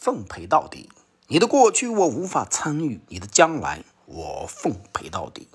奉陪到底。你的过去我无法参与你的将来我奉陪到底。